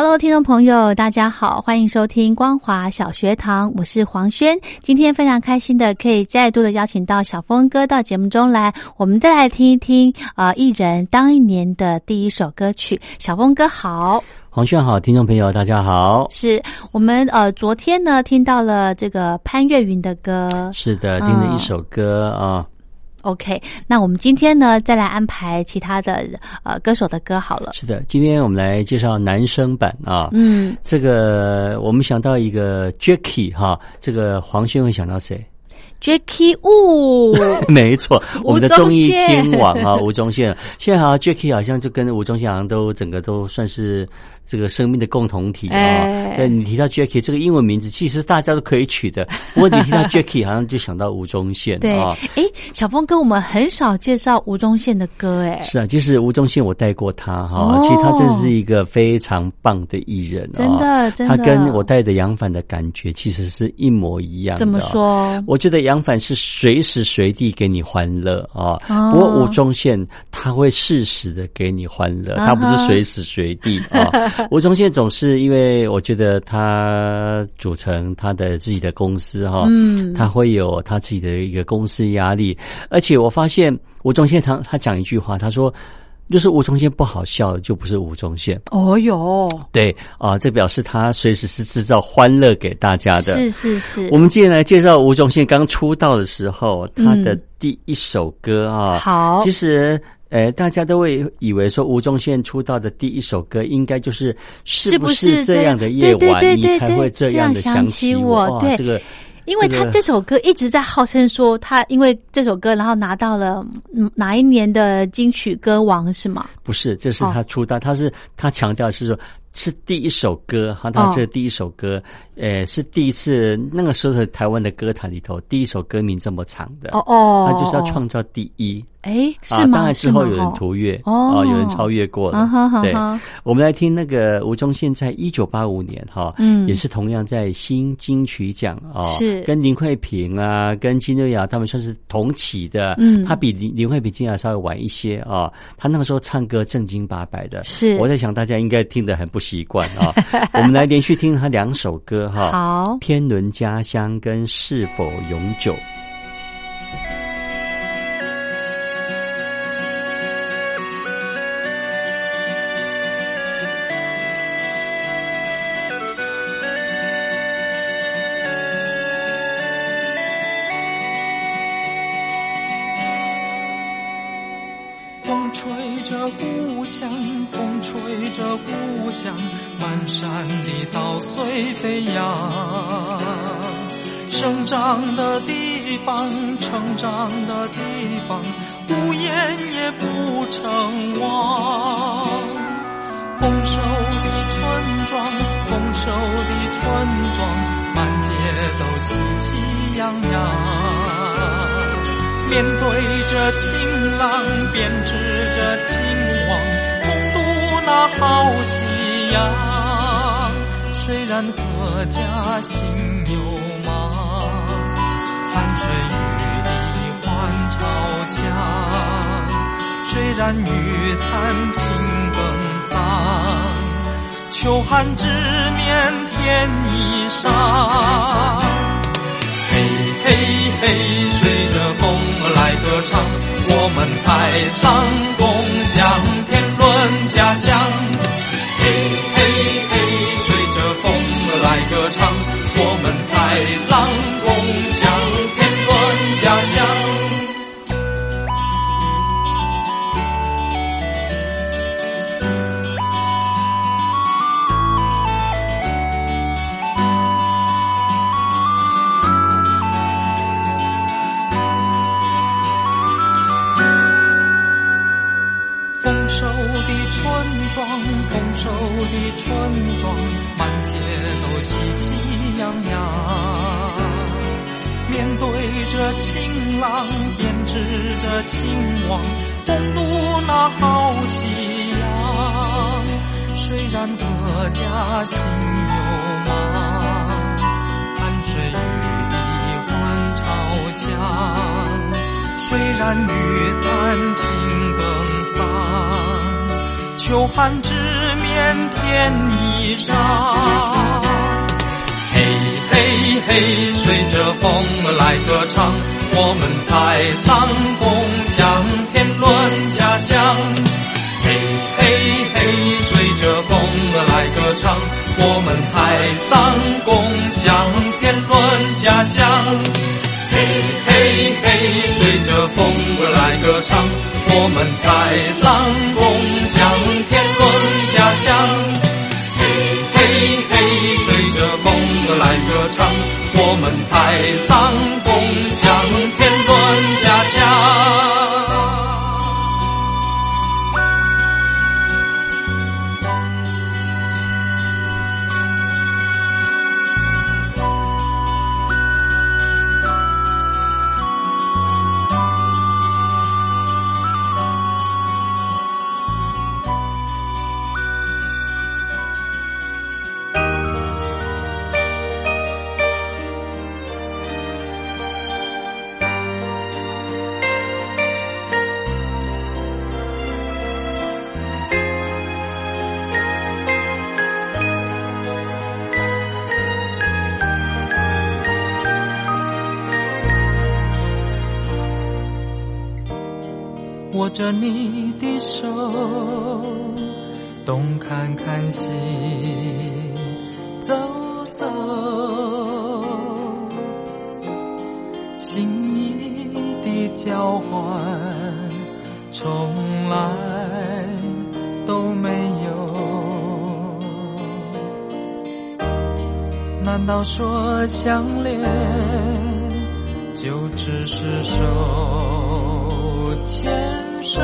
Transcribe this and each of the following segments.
Hello，听众朋友，大家好，欢迎收听光华小学堂，我是黄轩。今天非常开心的，可以再度的邀请到小峰哥到节目中来，我们再来听一听啊，艺人当一年的第一首歌曲。小峰哥好，黄轩好，听众朋友大家好。是我们呃，昨天呢听到了这个潘越云的歌，是的，听了一首歌啊。OK，那我们今天呢，再来安排其他的呃歌手的歌好了。是的，今天我们来介绍男生版啊。嗯，这个我们想到一个 Jacky 哈，这个黄轩会想到谁？Jacky 呜，没错，我们的综艺天王啊，吴宗宪。现在好像 Jacky 好像就跟吴宗宪好像都整个都算是。这个生命的共同体啊，对你提到 Jackie 这个英文名字，其实大家都可以取的。不过你提到 Jackie，好像就想到吴宗宪。对，哎，小峰哥，我们很少介绍吴宗宪的歌，哎，是啊，就是吴宗宪，我带过他哈，其实他真是一个非常棒的艺人，真的，真的，他跟我带的杨凡的感觉其实是一模一样。怎么说？我觉得杨凡是随时随地给你欢乐啊，不过吴宗宪他会适时的给你欢乐，他不是随时随地啊。吴宗宪总是因为我觉得他组成他的自己的公司哈，嗯，他会有他自己的一个公司压力，而且我发现吴宗宪他他讲一句话，他说就是吴宗宪不好笑就不是吴宗宪。哦哟，对啊，这表示他随时是制造欢乐给大家的。是是是。我们接下来介绍吴宗宪刚出道的时候他的第一首歌啊，好，其实。呃，大家都会以为说吴宗宪出道的第一首歌应该就是是不是这样的夜晚，你才会这样的想起我？对，这个，因为他这首歌一直在号称说他因为这首歌，然后拿到了哪一年的金曲歌王是吗？不是，这是他出道，他是他强调是说。是第一首歌哈，他这第一首歌，呃，是第一次那个时候的台湾的歌坛里头，第一首歌名这么长的。哦哦，他就是要创造第一，哎，是吗？当然之后有人突越哦，有人超越过了。对，我们来听那个吴宗宪在一九八五年哈，嗯，也是同样在新金曲奖哦，是。跟林慧萍啊，跟金瑞瑶他们算是同起的，嗯，他比林林慧萍、金雅稍微晚一些啊，他那个时候唱歌正经八百的，是。我在想大家应该听得很不。习惯啊，我们来连续听他两首歌哈。好，《天伦家乡》跟《是否永久》。飞扬。生长的地方，成长的地方，无言也不成忘。丰收的村庄，丰收的村庄，满街都喜气洋洋。面对着晴朗，编织着情网，共度那好夕阳。虽然阖家心有忙，汗水雨滴换朝霞。虽然雨残情更丧，秋寒直面天衣裳。嘿嘿嘿，随着风儿。来歌唱，我们采桑共享天伦家乡。嘿嘿，歌唱，我们采桑丰收的村庄，满街都喜气洋洋。面对着晴朗，编织着情网，共度那好夕阳。虽然各家心有忙，汗水雨滴换朝香。虽然雨残情更丧。秋寒直面天衣裳，嘿嘿嘿，随着风儿来歌唱，我们采桑共享天伦家乡。嘿嘿嘿，随着风儿来歌唱，我们采桑共享天伦家乡。嘿嘿嘿，随着风儿来歌唱，我们采桑共享天伦家乡。嘿嘿嘿，随着风儿来歌唱，我们采桑共享天伦家乡。握着你的手，东看看西走走，心意的交换从来都没有。难道说相恋就只是手？牵？手，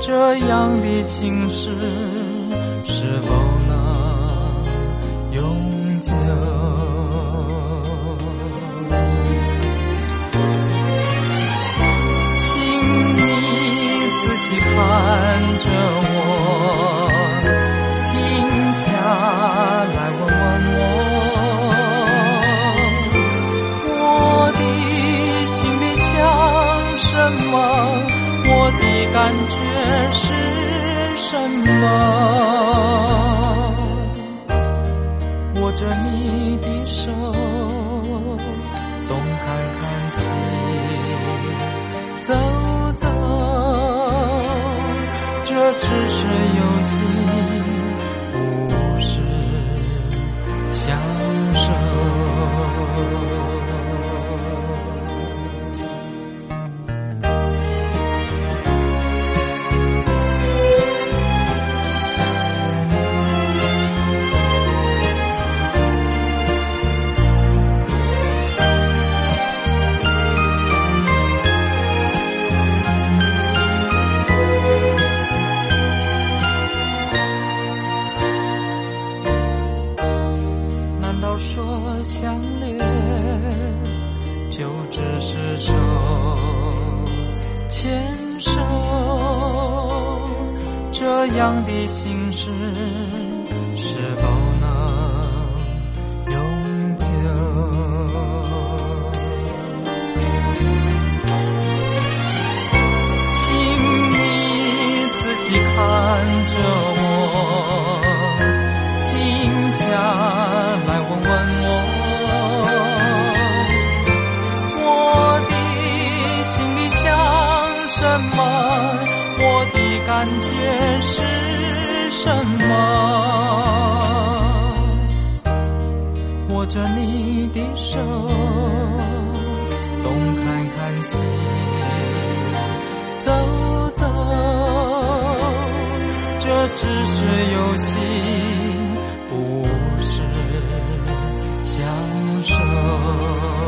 这样的情事是否能永久？么？握着你的手，东看看西走走，这只是游戏。相恋，就只是手牵手，这样的心事是否能什么？握着你的手，东看看西走走，这只是游戏，不是享受。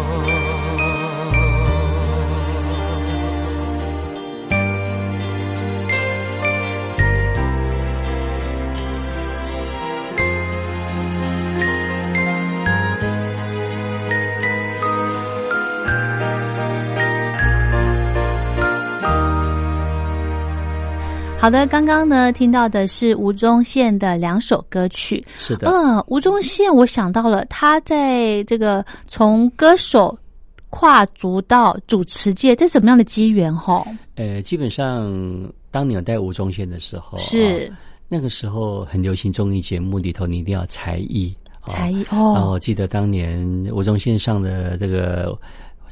好的，刚刚呢听到的是吴宗宪的两首歌曲。是的，嗯，吴宗宪，我想到了他在这个从歌手跨足到主持界，这是什么样的机缘？哈，呃，基本上当你有带吴宗宪的时候，是啊那个时候很流行综艺节目里头，你一定要才艺。啊才艺然后记得当年吴宗宪上的这个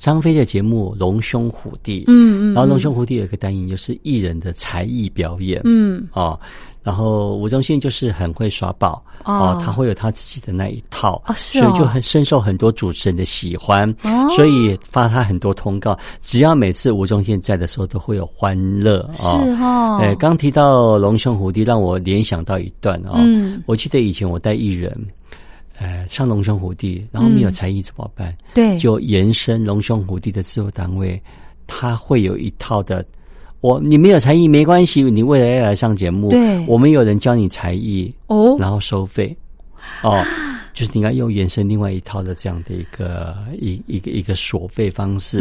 张飞的节目《龙兄虎弟》，嗯嗯，然后《龙嗯兄虎弟》有一个单元就是艺人的才艺表演，嗯。哦，然后吴宗宪就是很会耍宝哦。他会有他自己的那一套哦是哦。所以就很深受很多主持人的喜欢，哦。所以发他很多通告，只要每次吴宗宪在的时候都会有欢乐是哦。哈，呃，刚提到龙兄虎弟，让我联想到一段哦。嗯。我记得以前我带艺人，呃，上龙兄虎弟，然后没有嗯。才艺怎么办？对，就延伸龙兄虎弟的制作单位，他会有一套的。我你没有才艺没关系，你未来要来上节目，对。我们有人教你才艺，哦，然后收费，哦，就是你要用延伸另外一套的这样的一个一一个一个索费方式。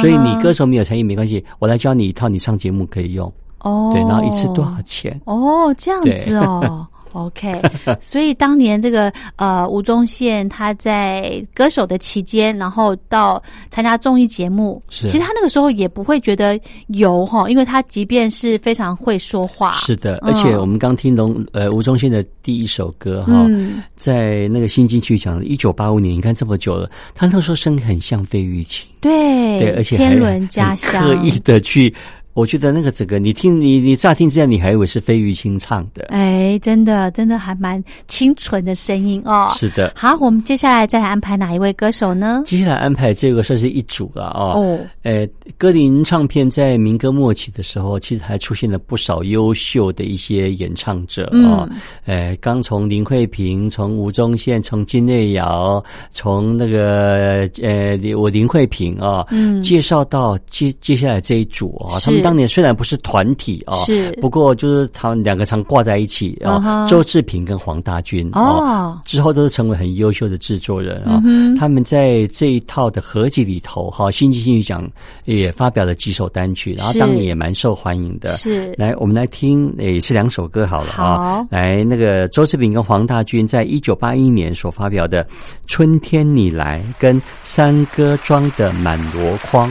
所以你歌手没有才艺没关系，我来教你一套，你上节目可以用，哦，对，然后一次多少钱？哦，这样子哦。OK，所以当年这个呃吴宗宪他在歌手的期间，然后到参加综艺节目，是。其实他那个时候也不会觉得油哈，因为他即便是非常会说话，是的，嗯。而且我们刚听龙呃吴宗宪的第一首歌哈，嗯。在那个新金曲奖，一九八五年，你看这么久了，他那时候声音很像费玉清，对对，而且还天伦家乡，很刻意的去，我觉得那个整个你听你你乍听之下，你还以为是费玉清唱的，哎，真的真的还蛮清纯的声音哦。是的。好，我们接下来再来安排哪一位歌手呢？接下来安排这个算是一组了哦。哦，呃，歌林唱片在民歌末期的时候，其实还出现了不少优秀的一些演唱者哦。嗯呃，刚从林慧萍、从吴宗宪、从金瑞瑶、从那个呃我林慧萍啊、哦，嗯介绍到接接下来这一组啊、哦，他们当年虽然不是团体啊、哦，是。不过就是他们两个常挂在一起啊、周志平跟黄大军哦。之后都是成为很优秀的制作人啊、他们在这一套的合集里头，哈，新金曲奖也发表了几首单曲，然后是。当年也蛮受欢迎的。是。来，我们来听，也是两首歌好了啊。好。来，那个周志平跟黄大军在一九八一年所发表的《春天你来》跟山歌庄的《满箩筐》。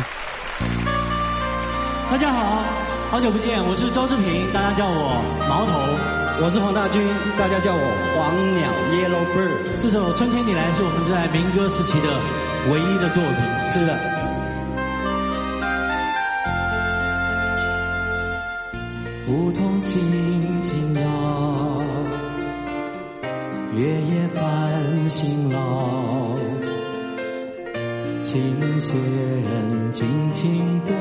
好，久不见，我是周志平，大家叫我毛头。我是黄大军，大家叫我黄鸟 Yellow Bird。这首《春天你来》是我们在民歌时期的唯一的作品。是的。梧桐轻轻摇，月夜伴辛劳，琴弦轻轻拨，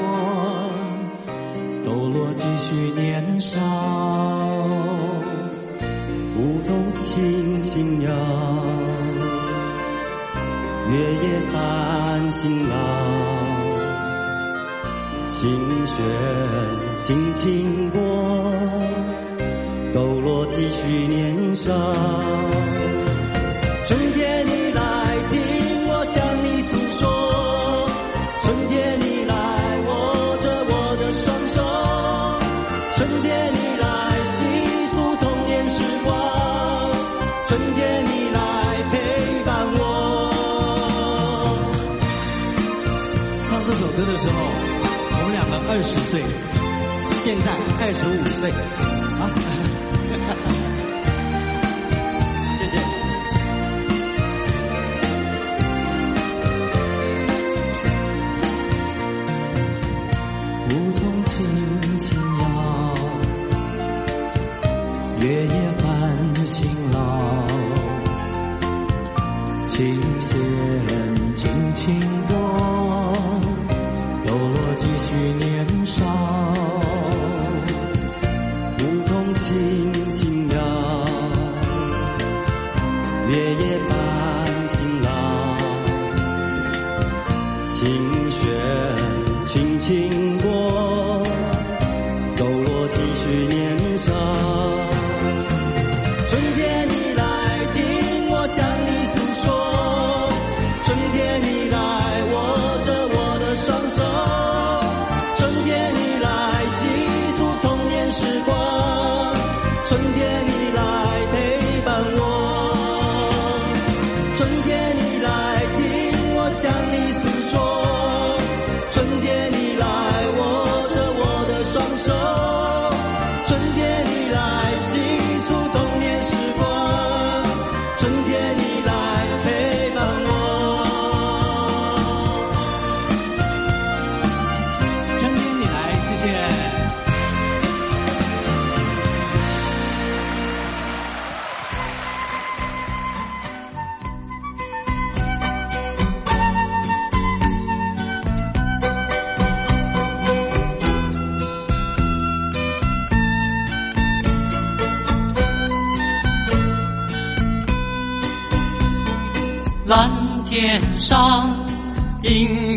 抖落几许年少。梧桐轻轻摇，月夜伴辛劳，琴弦轻轻拨，抖落几许年少。岁，现在二十五岁，啊，谢谢。梧桐轻轻摇，月夜伴星老，琴弦轻轻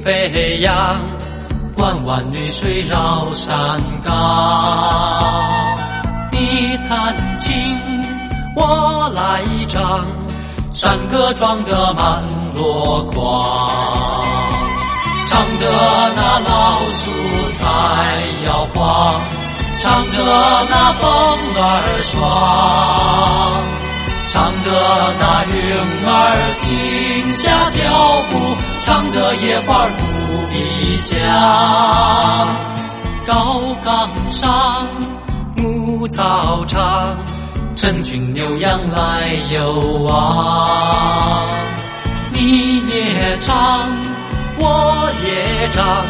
莺飞扬，弯弯绿水绕山岗。你弹琴，我来唱，山歌装得满箩筐。唱得那老树在摇晃，唱得那风儿爽。唱得那云儿停下脚步，唱得野花不比香。高岗上，牧草场，成群牛羊来游望。你也唱，我也唱，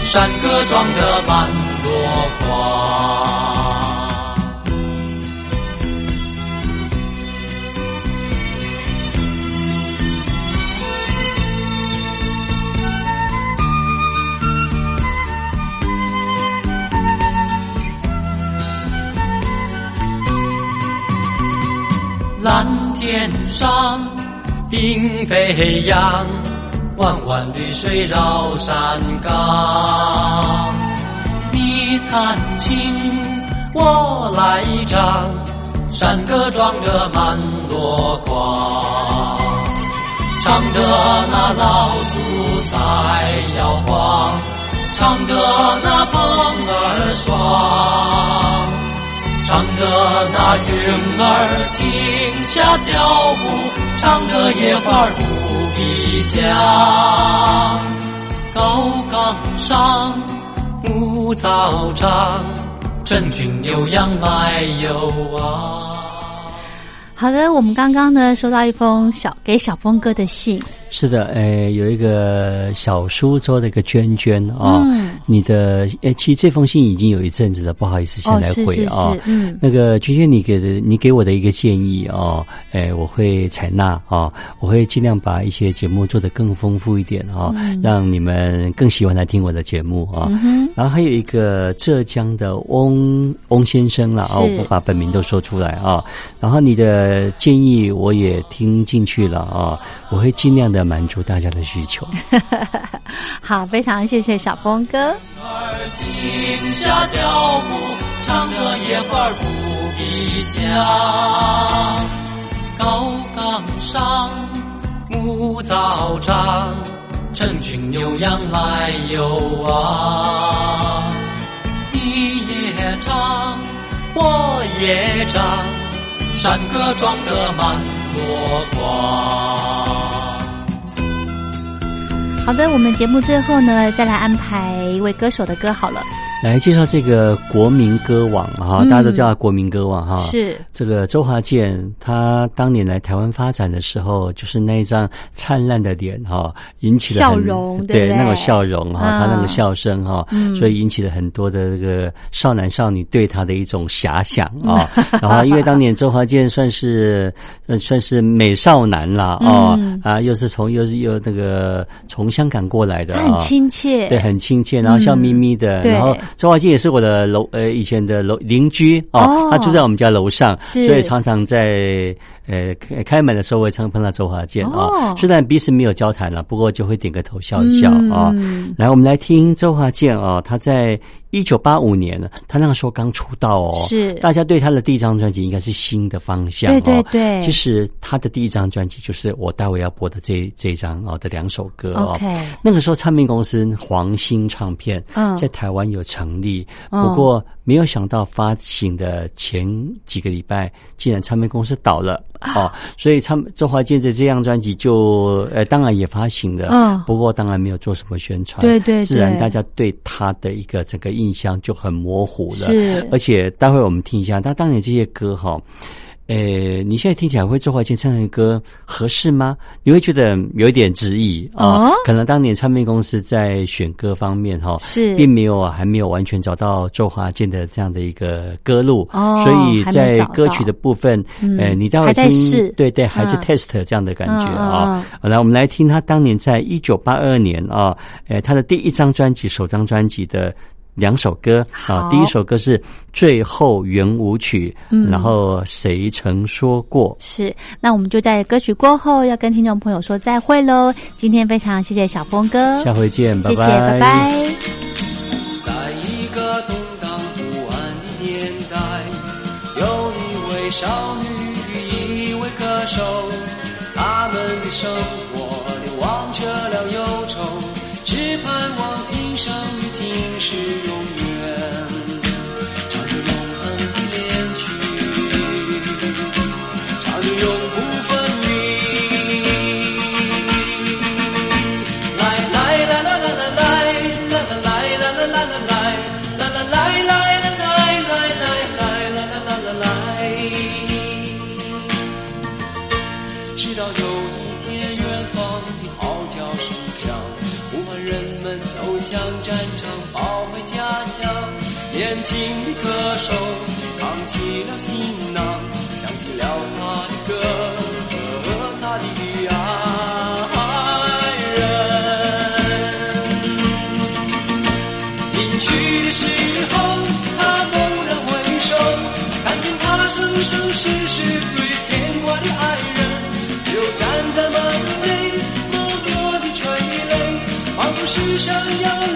山歌装得满箩筐。蓝天上，莺飞扬，弯弯绿水绕山岗。你弹琴，我来唱，山歌装得满箩筐。唱得那老树在摇晃，唱得那风儿爽。唱得那云儿停下脚步，唱得野花不比香。高岗上，牧草长，成群牛羊来游望。好的，我们刚刚呢收到一封小给小峰哥的信，是的，诶，有一个小苏州的一个娟娟啊，嗯你的诶，其实这封信已经有一阵子了，不好意思，先来回啊。那个娟娟，你给的你给我的一个建议哦，诶，我会采纳啊，我会尽量把一些节目做得更丰富一点啊，让你们更喜欢来听我的节目啊。嗯然后还有一个浙江的翁翁先生了啊，是我把本名都说出来啊。然后你的建议我也听进去了啊，我会尽量的满足大家的需求。好，非常谢谢小峰哥。儿停下脚步，唱得野花不必香。高岗上，牧草场，成群牛羊来游望。你也唱，我也唱，山歌装得满箩筐。好的，我们节目最后呢，再来安排一位歌手的歌好了。来介绍这个国民歌王哈，大家都叫他国民歌王哈。是。这个周华健，他当年来台湾发展的时候，就是那一张灿烂的脸哈，引起了笑容，对对那个笑容哈，他那个笑声哈，嗯。所以引起了很多的这个少男少女对他的一种遐想啊。然后因为当年周华健算是呃算是美少男啦哦嗯啊，又是从又是又那个从香港过来的很亲切，对，很亲切，然后笑眯眯的，嗯然后周华健也是我的楼呃以前的楼邻居哦，哦。他住在我们家楼上，所以常常在呃开开门的时候会常碰到周华健啊、哦。虽然彼此没有交谈了，不过就会点个头笑一笑啊、嗯。来，我们来听周华健啊、他在一九八五年呢，他那个时候刚出道哦，是。大家对他的第一张专辑应该是新的方向、哦，对对对。其实他的第一张专辑就是我待会要播的这这一张哦的两首歌哦。OK 那个时候唱片公司黄兴唱片嗯。在台湾有成立，嗯。不过没有想到发行的前几个礼拜，竟然唱片公司倒了。啊。哦，所以唱周华健的这张专辑就呃当然也发行了，嗯。不过当然没有做什么宣传，对对对。自然大家对他的一个整个印象就很模糊了，是而且待会我们听一下他当年这些歌哈。呃，你现在听起来会周华健唱的歌合适吗？你会觉得有一点质疑啊、哦可能当年唱片公司在选歌方面哈，是并没有啊，还没有完全找到周华健的这样的一个歌路，哦所以在歌曲的部分，嗯呃，你待会听，对对，还在嗯 test 这样的感觉嗯嗯啊。好来，我们来听他当年在一九八二年啊，呃，他的第一张专辑，首张专辑的。两首歌啊，好第一首歌是《最后圆舞曲》，嗯然后谁曾说过？是，那我们就在歌曲过后要跟听众朋友说再会喽。今天非常谢谢小峰哥，下回见，拜谢谢，拜拜。在一个动荡不安的年代，有一位少女与一位歌手，他们的生 Señor.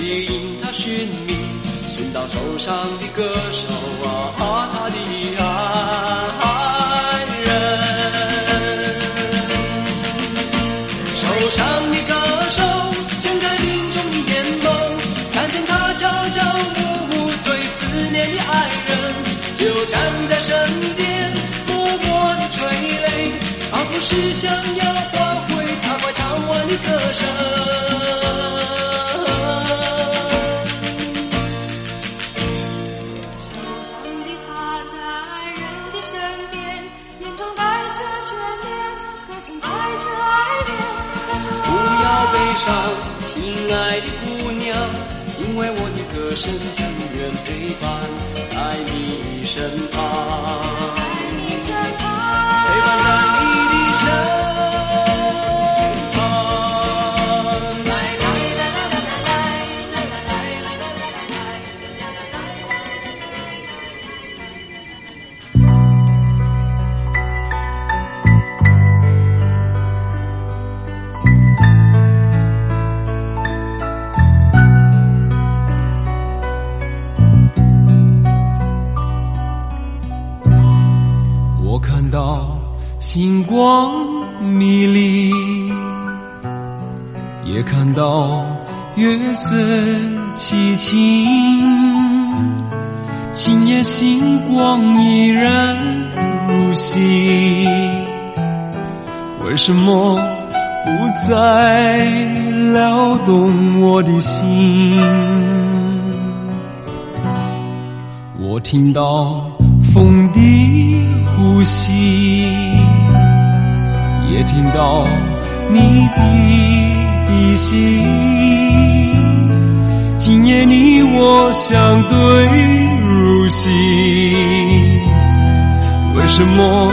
只因他寻觅寻到受伤的歌手啊亲爱的姑娘，因为我的歌声情愿陪伴在你身旁。夜色凄清，今夜星光依然如昔。为什么不再撩动我的心？我听到风的呼吸，也听到你的低息。今夜你我相对如昔，为什么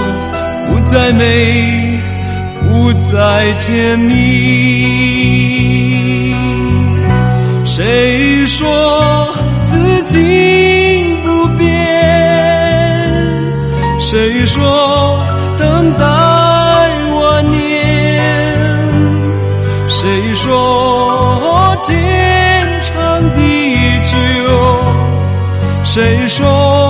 不再美，不再甜蜜？谁说此情不变？谁说等待万年？谁说天？谁说